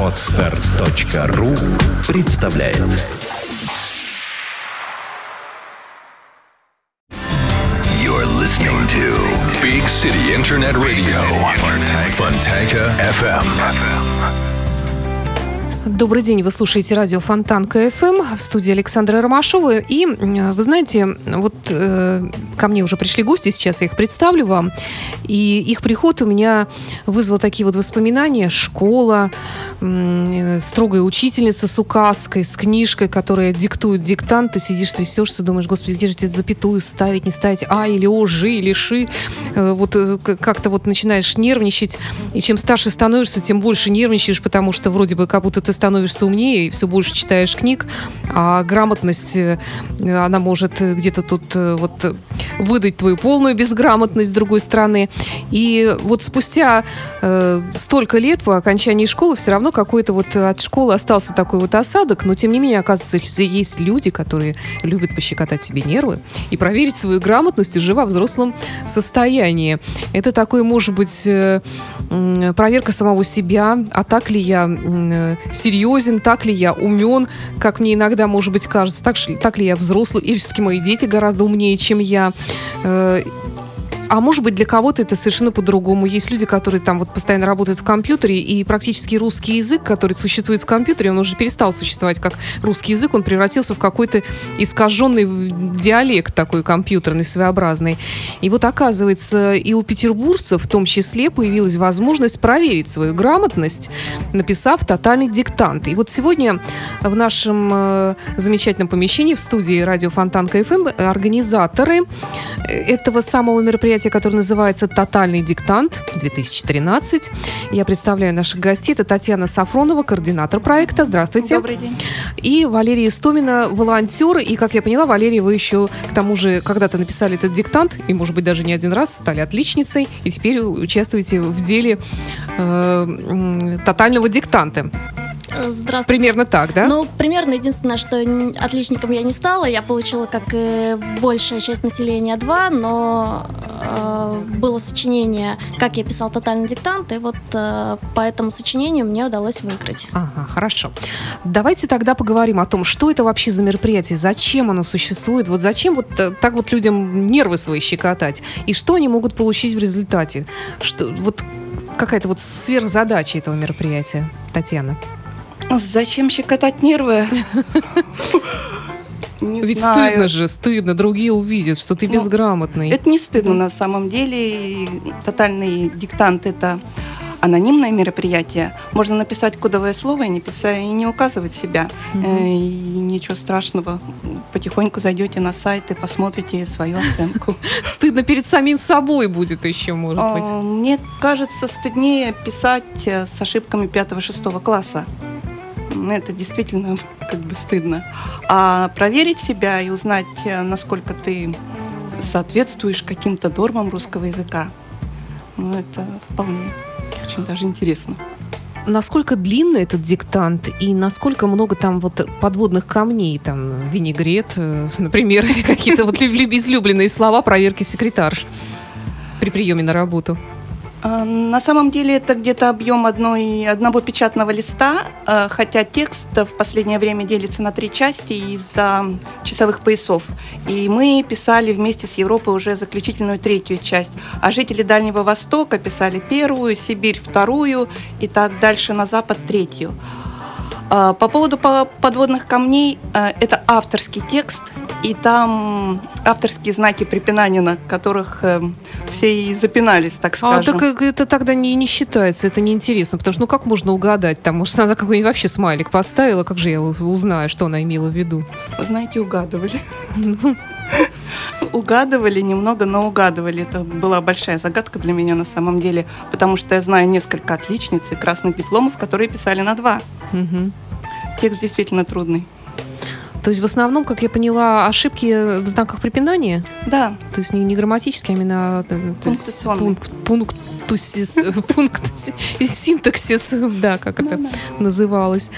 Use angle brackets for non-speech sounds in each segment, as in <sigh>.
Отстар.ру представляет You're listening to Big City Internet Radio. Fontanka FM. Добрый день, вы слушаете радио Фонтанка ФМ в студии Александра Ромашова. И вы знаете, вот э, ко мне уже пришли гости, сейчас я их представлю вам. И их приход у меня вызвал такие вот воспоминания. Школа, э, строгая учительница с указкой, с книжкой, которая диктует диктант. Ты сидишь, трясешься, думаешь, господи, где же тебе запятую ставить, не ставить А или О, Ж или Ши. Э, Вот э, как-то вот начинаешь нервничать. И чем старше становишься, тем больше нервничаешь, потому что вроде бы как будто ты становишься умнее и все больше читаешь книг, а грамотность, э, она может где-то тут э, вот выдать твою полную безграмотность с другой стороны. И вот спустя э, столько лет по окончании школы все равно какой-то вот от школы остался такой вот осадок, но тем не менее, оказывается, есть люди, которые любят пощекотать себе нервы и проверить свою грамотность уже во взрослом состоянии. Это такой, может быть, э, проверка самого себя, а так ли я серьезен, так ли я умен, как мне иногда, может быть, кажется, так, так ли я взрослый, или все-таки мои дети гораздо умнее, чем я. Э, а может быть, для кого-то это совершенно по-другому. Есть люди, которые там вот постоянно работают в компьютере, и практически русский язык, который существует в компьютере, он уже перестал существовать как русский язык, он превратился в какой-то искаженный диалект такой компьютерный, своеобразный. И вот оказывается, и у петербуржцев в том числе появилась возможность проверить свою грамотность, написав тотальный диктант. И вот сегодня в нашем э, замечательном помещении в студии радио Фонтанка ФМ организаторы этого самого мероприятия, которое называется «Тотальный диктант 2013». Я представляю наших гостей. Это Татьяна Сафронова, координатор проекта. Здравствуйте. Добрый день. И Валерия Истомина, волонтер. И, как я поняла, Валерия, вы еще к тому же когда-то написали этот диктант, и, может быть, даже не один раз, стали отличницей, и теперь участвуете в деле э, тотального диктанта. Здравствуйте. Примерно так, да? Ну, примерно единственное, что отличником я не стала. Я получила, как и большая часть населения, два, но э, было сочинение, как я писал тотальный диктант, и вот э, по этому сочинению мне удалось выиграть. Ага, хорошо. Давайте тогда поговорим о том, что это вообще за мероприятие, зачем оно существует, вот зачем вот э, так вот людям нервы свои щекотать, и что они могут получить в результате. Что, вот какая-то вот сверхзадача этого мероприятия, Татьяна. Зачем щекотать нервы? <laughs> Не Ведь знаю. стыдно же, стыдно, другие увидят, что ты Ну, безграмотный. Это не стыдно на самом деле. Тотальный диктант – это анонимное мероприятие. Можно написать кодовое слово и не, писать, и не указывать себя. Э, И ничего страшного. Потихоньку зайдете на сайт и посмотрите свою оценку. <laughs> Стыдно перед самим собой будет еще, может быть. А, Мне кажется, стыднее писать э, с ошибками 5-6 класса. Это действительно как бы стыдно. А проверить себя и узнать, э, насколько ты соответствуешь каким-то нормам русского языка, ну, это вполне очень даже интересно. Насколько длинный этот диктант и насколько много там вот подводных камней, там винегрет, э, например, <laughs> или какие-то вот люб- излюбленные слова проверки секретарш при приеме на работу. А, На самом деле это где-то объем одной, одного печатного листа, э, хотя текст в последнее время делится на три части из-за часовых поясов. И мы писали вместе с Европой уже заключительную третью часть. А жители Дальнего Востока писали первую, Сибирь вторую и так дальше на запад третью. А, По поводу по- подводных камней, это авторский текст, и там авторские знаки препинания, на которых э, все и запинались, так А скажем. так э, это тогда не, не считается, это неинтересно, потому что ну как можно угадать? Там, может, она какой-нибудь вообще смайлик поставила, как же я узнаю, что она имела в виду? Знаете, угадывали. Угадывали немного, но угадывали. Это была большая загадка для меня на самом деле, потому что я знаю несколько отличниц и красных дипломов, которые писали на два. Текст действительно трудный. То есть в основном, как я поняла, ошибки в знаках препинания? Да, То есть не, не грамматические, а именно э, есть Пунктуационные. пункт- пунктусис, пункт, <laughs> синтаксис, да, как это называлось.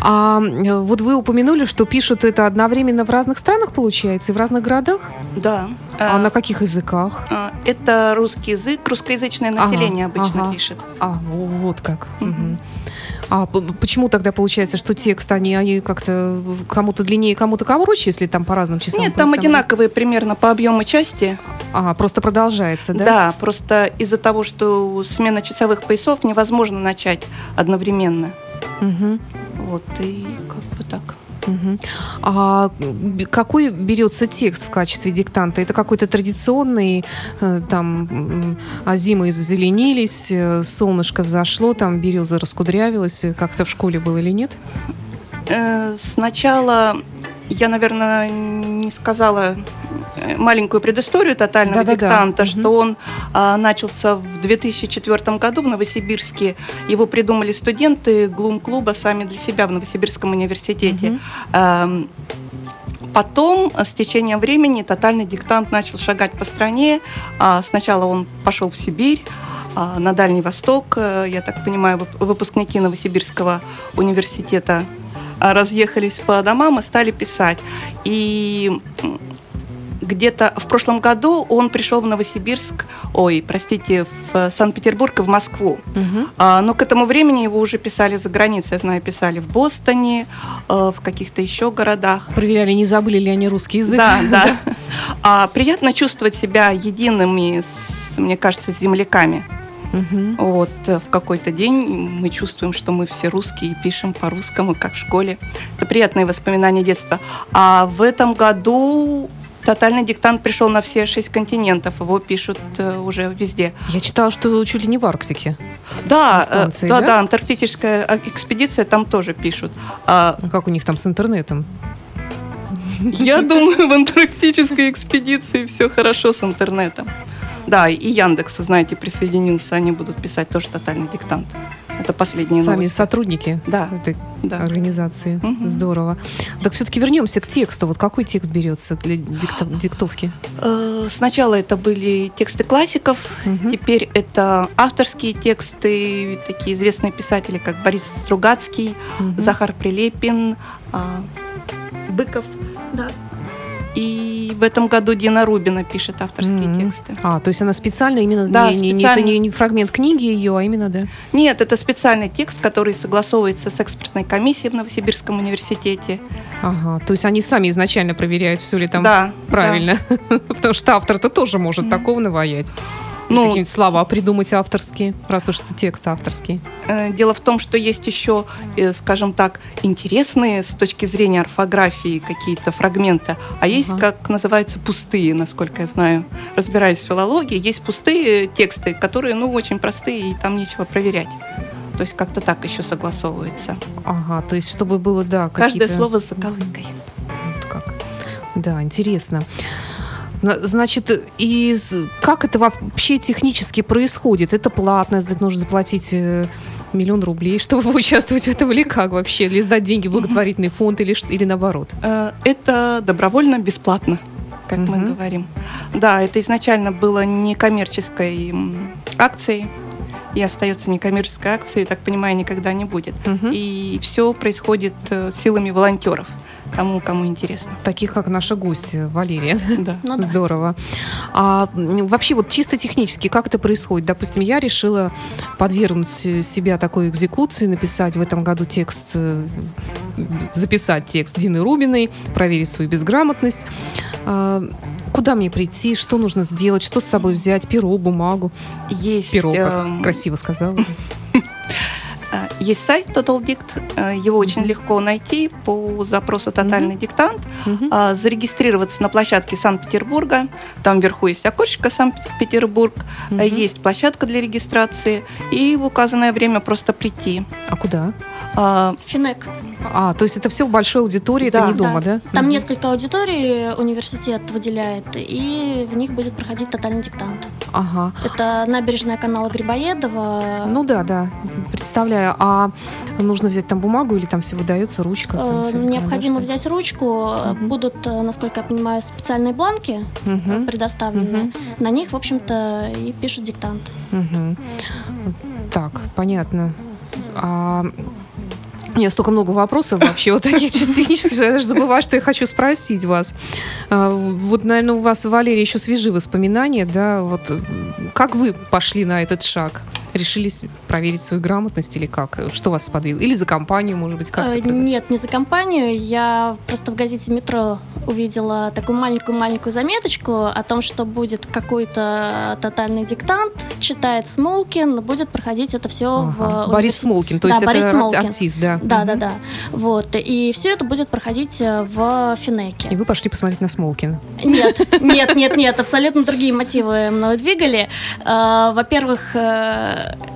А э, вот вы упомянули, что пишут это одновременно в разных странах, получается, и в разных городах? Да. А Э, на каких языках? э, Это русский язык, русскоязычное население Ага, обычно ага. пишет. А, во- вот как. А почему тогда получается, что текст, они, они как-то кому-то длиннее, кому-то короче, если там по разным часам? Нет, там одинаковые примерно по объему части. А, просто продолжается, да? Да, просто из-за того, что смена часовых поясов невозможно начать одновременно. Мгм. Вот, и как бы так. А какой берется текст в качестве диктанта? Это какой-то традиционный, э, там, а зимы зазеленились, э, солнышко взошло, там береза раскудрявилась, как-то в школе было или нет? Э, Сначала я, наверное, не сказала маленькую предысторию тотального Да-да-да. диктанта, что он а, начался в 2004 году в Новосибирске. Его придумали студенты Глум-клуба сами для себя в Новосибирском университете. Эм, Потом, с течением времени, тотальный диктант начал шагать по стране. А, Сначала он пошел в Сибирь, а, на Дальний Восток. Э, Я так понимаю, вып- выпускники Новосибирского университета а, разъехались по домам и стали писать. И где-то в прошлом году он пришел в Новосибирск, ой, простите, в Санкт-Петербург и в Москву. Мгм. А, Но к этому времени его уже писали за границей. Я знаю, писали в Бостоне, э, в каких-то еще городах. Проверяли, не забыли ли они русский язык? Да, да. <laughs> А, приятно чувствовать себя едиными, с, мне кажется, с земляками. Мгм. Вот э, в какой-то день мы чувствуем, что мы все русские и пишем по-русскому, как в школе. Это приятные воспоминания детства. А в этом году тотальный диктант пришел на все шесть континентов. Его пишут э, уже везде. Я читала, что чуть ли не в Арктике. Да, На э, да, да? да, антарктическая э, экспедиция там тоже пишут. А, А Как у них там с интернетом? Я думаю, в антарктической экспедиции все хорошо с интернетом. Да, и Яндекс, знаете, присоединился, они будут писать тоже тотальный диктант. Это последние Сами новости. сотрудники Да, этой да. организации. Мгм. Здорово. Так все-таки вернемся к тексту. Вот какой текст берется для дикто- диктовки? Э, Сначала это были тексты классиков, Мгм. теперь это авторские тексты, такие известные писатели, как Борис Стругацкий, Мгм. Захар Прилепин, а, Быков. Да. И в этом году Дина Рубина пишет авторские Мгм. тексты. А, то есть она специально именно Да, не, не- не- специально. это не, не фрагмент книги ее, а именно, да. Нет, это специальный текст, который согласовывается с экспертной комиссией в Новосибирском университете. Ага. То есть они сами изначально проверяют, все ли там да, правильно. <laughs> Потому что автор-то тоже может такого наваять. Ну- Какие-нибудь слова придумать авторские, раз уж это текст авторский. Э, Дело в том, что есть еще, э, скажем так, интересные с точки зрения орфографии какие-то фрагменты, а есть, Ага. как называются, пустые, насколько я знаю. Разбираюсь в филологии, есть пустые тексты, которые, ну, очень простые, и там нечего проверять. То есть как-то так еще согласовывается. Ага, то есть чтобы было, да, Каждое слово с заковыкой. Вот как. Да, интересно. На- Значит, и как это вообще технически происходит? Это платно, нужно заплатить э, миллион рублей, <laughs> чтобы участвовать в этом, или как вообще? Или сдать деньги в благотворительный фонд, или, или наоборот? Э, Это добровольно, бесплатно, как мы Мгм. говорим. Да, это изначально было некоммерческой акцией и остается некоммерческой акцией, так понимаю, никогда не будет. Мгм. И все происходит э, силами волонтеров, тому, кому интересно. Таких, как наша гостья Валерия. <laughs> Да. Ну да. Здорово. А вообще вот чисто технически, как это происходит? Допустим, я решила подвергнуть э, себя такой экзекуции, написать в этом году текст, э, записать текст Дины Рубиной, проверить свою безграмотность. А, Куда мне прийти, что нужно сделать, что с собой взять, перо, бумагу. Есть, Перо, как эм, красиво сказала. <laughs> э, есть сайт Total Dict, э, его очень легко найти по запросу «Тотальный диктант». Мгм. а, зарегистрироваться на площадке Санкт-Петербурга. Там вверху есть окошечко Санкт-Петербург, э, есть площадка для регистрации, и в указанное время просто прийти. А куда? А, Финек. А, то есть это все в большой аудитории, это Да. не дома, да? Там Мгм. несколько аудиторий университет выделяет, и в них будет проходить тотальный диктант. Ага. Это набережная канала Грибоедова. Ну да, да, представляю. А нужно взять там бумагу или там все выдается, ручка? там Э, всё, Необходимо взять ручку. Мгм. Будут, э, насколько я понимаю, специальные бланки да? Мгм, предоставлены. Мгм. На них, в общем-то, и пишут диктант. мгм. Так, понятно. А у меня столько много вопросов вообще вот таких технических, я даже забываю, что я хочу спросить вас. А, Вот, наверное, у вас, Валерия, еще свежие воспоминания, да? Вот как вы пошли на этот шаг? Решились проверить свою грамотность или как? Что вас сподвигло? Или за компанию, может быть, как Э? Нет, не за компанию. Я просто в газете «Метро» увидела такую маленькую-маленькую заметочку о том, что будет какой-то тотальный диктант, читает Смолкин, будет проходить это все Ага. в Борис. Смолкин, то Да, есть Борис это Смолкин. артист, да? Да, да, Мгм. да. Вот. И все это будет проходить э, в Финеке. И вы пошли посмотреть на Смолкина. Нет, <laughs> нет, нет, нет, абсолютно другие мотивы мною двигали. Э, Во-первых,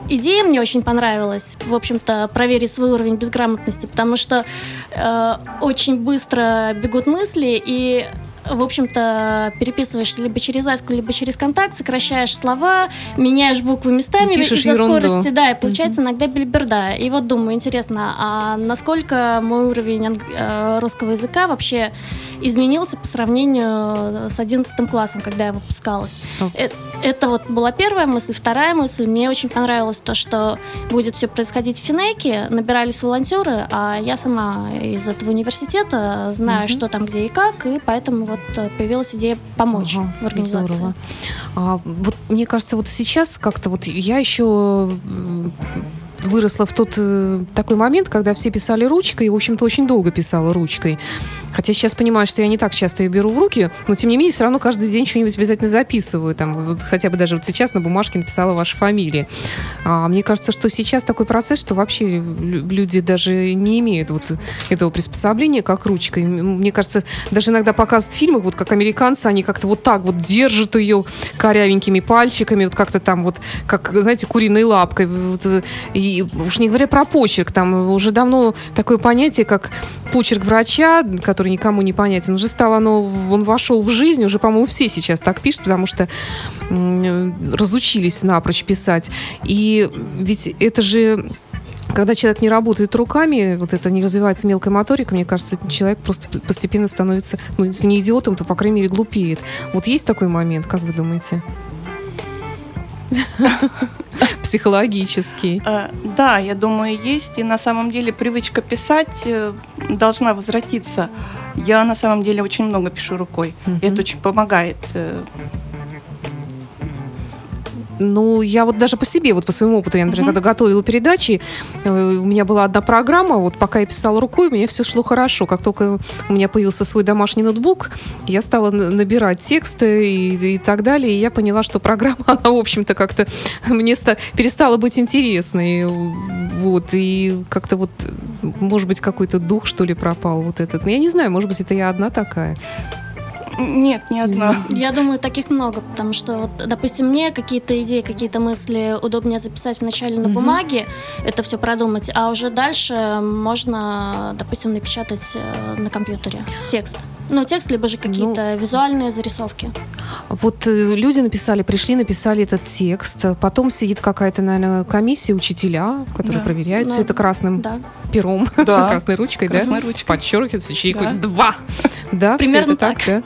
идея мне очень понравилась, в общем-то, проверить свой уровень безграмотности, потому что э, очень быстро бегут мысли, и в общем-то, переписываешься либо через Аську, либо через контакт, сокращаешь слова, меняешь буквы местами из-за скорости, да, и получается иногда бельберда. И вот думаю, интересно, а насколько мой уровень э, русского языка вообще изменился по сравнению с 11 классом, когда я выпускалась? Э- Это вот была первая мысль. Вторая мысль, мне очень понравилось то, что будет все происходить в Финеке, набирались волонтеры, а я сама из этого университета знаю, Мгм. что там, где и как, и поэтому вот э, появилась идея помочь Ага, в организации. здорово. А, вот мне кажется, вот сейчас как-то вот я еще выросла в тот э, такой момент, когда все писали ручкой, и, в общем-то, очень долго писала ручкой. Хотя сейчас понимаю, что я не так часто ее беру в руки, но тем не менее все равно каждый день что-нибудь обязательно записываю. Там, вот, хотя бы даже вот сейчас на бумажке написала ваша фамилия. А, мне кажется, что сейчас такой процесс, что вообще лю- люди даже не имеют вот этого приспособления, как ручкой. Мне кажется, даже иногда показывают в фильмах, вот как американцы, они как-то вот так вот держат ее корявенькими пальчиками, вот как-то там вот, как, знаете, куриной лапкой. Вот, э, и уж не говоря про почерк, там уже давно такое понятие, как почерк врача, который никому не понятен, уже стало оно, он вошел в жизнь, уже, по-моему, все сейчас так пишут, потому что разучились напрочь писать. И ведь это же когда человек не работает руками, вот это не развивается мелкая моторика, мне кажется, человек просто постепенно становится, ну, если не идиотом, то, по крайней мере, глупеет. Вот есть такой момент, как вы думаете? <laughs> Психологический. Э, Да, я думаю, есть. И на самом деле привычка писать э, должна возвратиться. Я на самом деле очень много пишу рукой. И это очень помогает. Ну, я вот даже по себе, вот по своему опыту, я, например, Мгм. когда готовила передачи, э, у меня была одна программа, вот пока я писала рукой, у меня все шло хорошо. Как только у меня появился свой домашний ноутбук, я стала набирать тексты и, и так далее, и я поняла, что программа, <laughs> она, в общем-то, как-то мне ста- перестала быть интересной. Вот, и как-то вот, может быть, какой-то дух, что ли, пропал вот этот. Ну, Я не знаю, может быть, это я одна такая. Нет, не одна. Я думаю, таких много, потому что, вот, допустим, мне какие-то идеи, какие-то мысли удобнее записать вначале на Мгм. бумаге, это все продумать, а уже дальше можно, допустим, напечатать э, на компьютере текст. Ну, текст, либо же какие-то визуальные зарисовки. Вот э, люди написали, пришли, написали этот текст. Потом сидит какая-то, наверное, комиссия, учителя, которые Да. проверяют Ну, все это красным Да. пером, <laughs> Да. красной ручкой, Красной да? ручкой. Подчеркивается, чайку Да. два. <laughs> Да, Примерно так, так. да?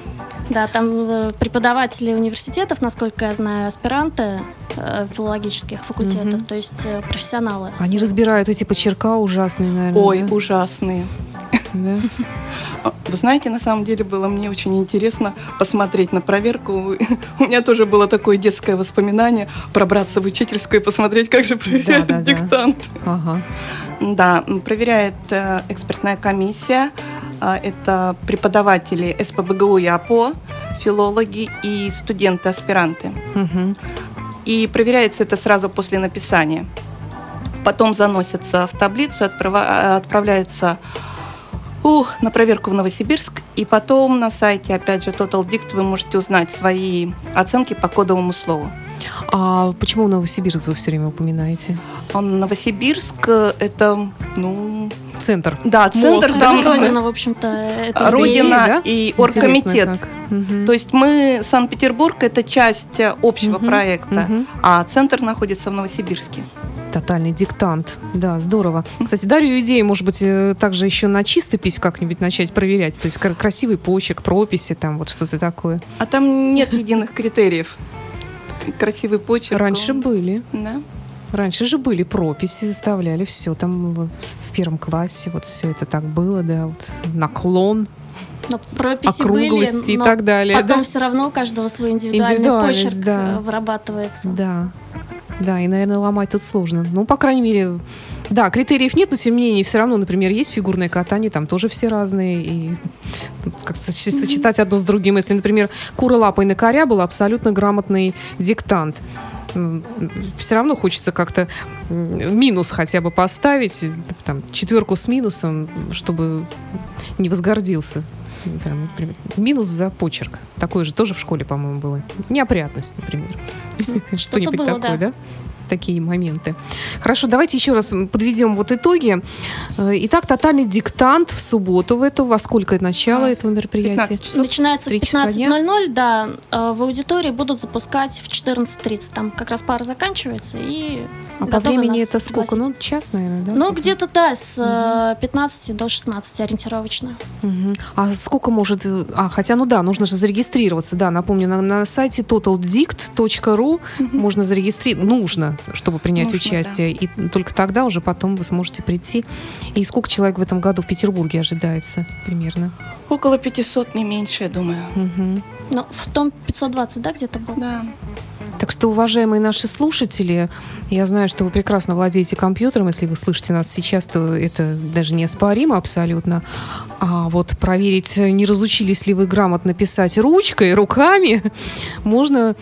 Да, там э, преподаватели университетов, насколько я знаю, аспиранты э, филологических факультетов, Мгм. то есть э, профессионалы. Они разбирают эти почерка ужасные, наверное. Ой, да? ужасные. Да. А, Вы знаете, на самом деле было мне очень интересно посмотреть на проверку. У меня тоже было такое детское воспоминание пробраться в учительскую и посмотреть, как же проверяют Да-да-да. диктант. Ага. Да, проверяет э, экспертная комиссия. А, Это преподаватели СПБГУ и АПО, филологи и студенты-аспиранты. Мгм. И проверяется это сразу после написания. Потом заносится в таблицу, отправляется ух, на проверку в Новосибирск. И потом на сайте, опять же, Total Dict вы можете узнать свои оценки по кодовому слову. А почему Новосибирск вы все время упоминаете? Он Новосибирск э, это, ну, Центр. Да, центр, Мозг. там Родина, в общем-то, это Родина да? и оргкомитет. То есть мы, Санкт-Петербург, это часть э, общего проекта, а центр находится в Новосибирске. Тотальный диктант. Да, здорово. Кстати, дарю идею, может быть, э, также еще на чистопись как-нибудь начать проверять. То есть кра- красивый почерк, прописи, там вот что-то такое. А там нет единых критериев. Красивый почерк. Раньше он- были. Да. Раньше же были прописи, заставляли все там в первом классе, вот все это так было, да, вот наклон, Но прописи округлости были, и но так далее. Потом да? все равно у каждого свой индивидуальный Индивидуальность, почерк да. э, вырабатывается. Да. Да, и, наверное, ломать тут сложно. Ну, по крайней мере, да, критериев нет, но тем не менее, все равно, например, есть фигурное катание, там тоже все разные, и как-то соч- сочетать одно с другим. Если, например, кура лапой на коря был абсолютно грамотный диктант, все равно хочется как-то минус хотя бы поставить, там, четверку с минусом, чтобы не возгордился. Там, например, Минус за почерк. Такое же тоже в школе, по-моему, было. Неопрятность, например. Что-нибудь такое, да. Такие моменты. Хорошо, давайте еще раз подведем вот итоги. Э, Итак, тотальный диктант в субботу в эту. Во сколько начало А, этого мероприятия? 15 часов. Начинается в Три часа дня? 15.00, да. э, В аудитории будут запускать в 14.30. Там как раз пара заканчивается и А по времени это сколько? пригласить. Ну, час, наверное, да? Ну, Где-то? да, с э, 15 до 16 ориентировочно. А сколько может... э, А, хотя, ну да, нужно же зарегистрироваться. Да, напомню, на, на сайте totaldict.ru можно зарегистрироваться. Нужно, чтобы принять Нужно, участие. И только тогда уже потом вы сможете прийти. И сколько человек в этом году в Петербурге ожидается примерно? Около 500, не меньше, я думаю. Мгм. Ну, в том 520, да, где-то был? Да. Так что, уважаемые наши слушатели, я знаю, что вы прекрасно владеете компьютером. Если вы слышите нас сейчас, то это даже неоспоримо абсолютно. А вот проверить, не разучились ли вы грамотно писать ручкой, руками, можно,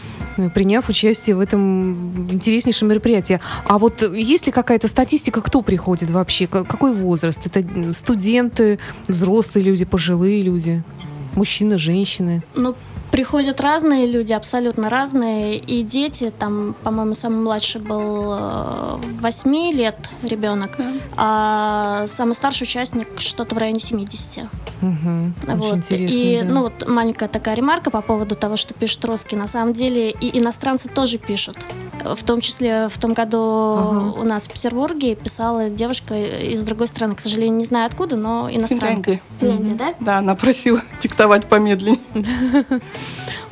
приняв участие в этом интереснейшем мероприятии. А вот есть ли какая-то статистика, кто приходит вообще? Ка- Какой возраст? Это студенты, взрослые люди, пожилые люди? Мужчины, женщины? Ну, приходят разные люди, абсолютно разные. И дети, там, по-моему, самый младший был 8 лет ребенок, Да. а самый старший участник что-то в районе 70. Мгм. Очень Вот. интересно. И, да. ну, вот маленькая такая ремарка по поводу того, что пишут русские. На самом деле и иностранцы тоже пишут. В том числе в том году Ага. у нас в Петербурге писала девушка из другой страны. К сожалению, не знаю откуда, но иностранка. Финляндия. Финляндия, да? Да, она просила <laughs> диктовать помедленнее. <laughs>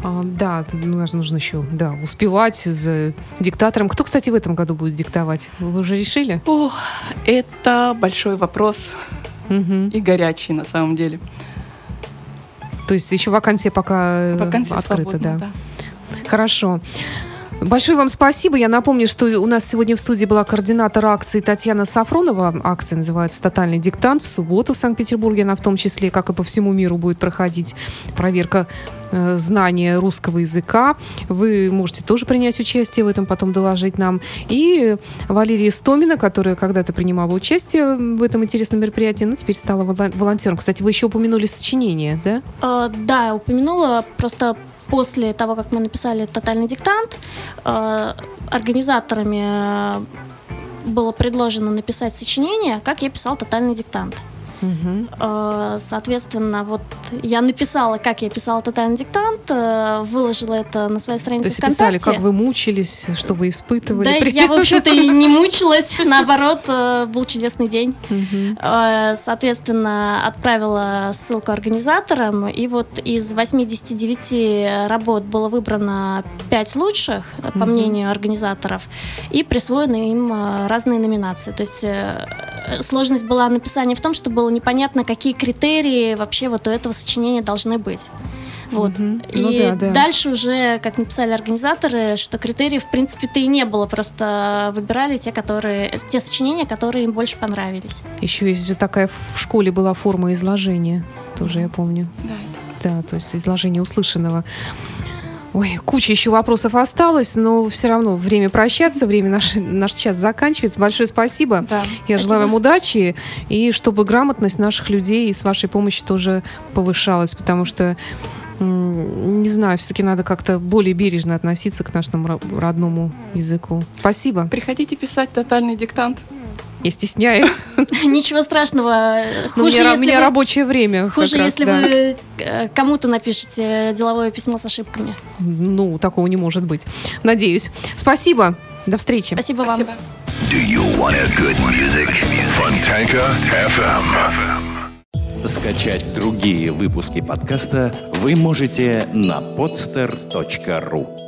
А, да, ну, нужно нужно еще да, успевать за диктатором. Кто, кстати, в этом году будет диктовать? Вы уже решили? Ох, это большой вопрос и горячий на самом деле. То есть еще вакансия пока э, Вакансия открыта, свободна, да. Хорошо. Большое вам спасибо. Я напомню, что у нас сегодня в студии была координатор акции Татьяна Сафронова. Акция называется «Тотальный диктант». В субботу в Санкт-Петербурге она в том числе, как и по всему миру, будет проходить проверка э, знания русского языка. Вы можете тоже принять участие в этом, потом доложить нам. И Валерия Стомина, которая когда-то принимала участие в этом интересном мероприятии, ну, теперь стала волон- волонтером. Кстати, вы еще упомянули сочинение, да? Э, Да, я упомянула, просто после того, как мы написали тотальный диктант, э, организаторами э, было предложено написать сочинение, как я писал тотальный диктант. Э, Соответственно, вот я написала, как я писала тотальный диктант, э, выложила это на своей То странице есть писали, ВКонтакте. как вы мучились, что вы испытывали. Да, при- я, в общем-то, и не мучилась, <laughs> наоборот, э, был чудесный день. Э, Соответственно, отправила ссылку организаторам, и вот из 89 работ было выбрано 5 лучших, по Мгм. мнению организаторов, и присвоены им разные номинации. То есть сложность была написания в том, что было непонятно, какие критерии вообще вот у этого сочинения должны быть. Вот. Мгм. И Ну да, да. дальше уже, как написали организаторы, что критериев, в принципе-то и не было, просто выбирали те, которые, те сочинения, которые им больше понравились. Еще есть же такая в школе была форма изложения, тоже я помню. Да. Да, то есть изложение услышанного. Ой, куча еще вопросов осталось, но все равно время прощаться, время наш, наш час заканчивается. Большое спасибо. Да. Я Спасибо. желаю вам удачи, и чтобы грамотность наших людей и с вашей помощью тоже повышалась, потому что, не знаю, все-таки надо как-то более бережно относиться к нашему ро- родному языку. Спасибо. Приходите писать тотальный диктант. Я стесняюсь. <laughs> Ничего страшного. Хуже, у меня, рабочее время. Хуже, раз, если да. вы э, кому-то напишете деловое письмо с ошибками. Ну, такого не может быть. Надеюсь. Спасибо. До встречи. Спасибо вам. Скачать другие выпуски подкаста вы можете на podster.ru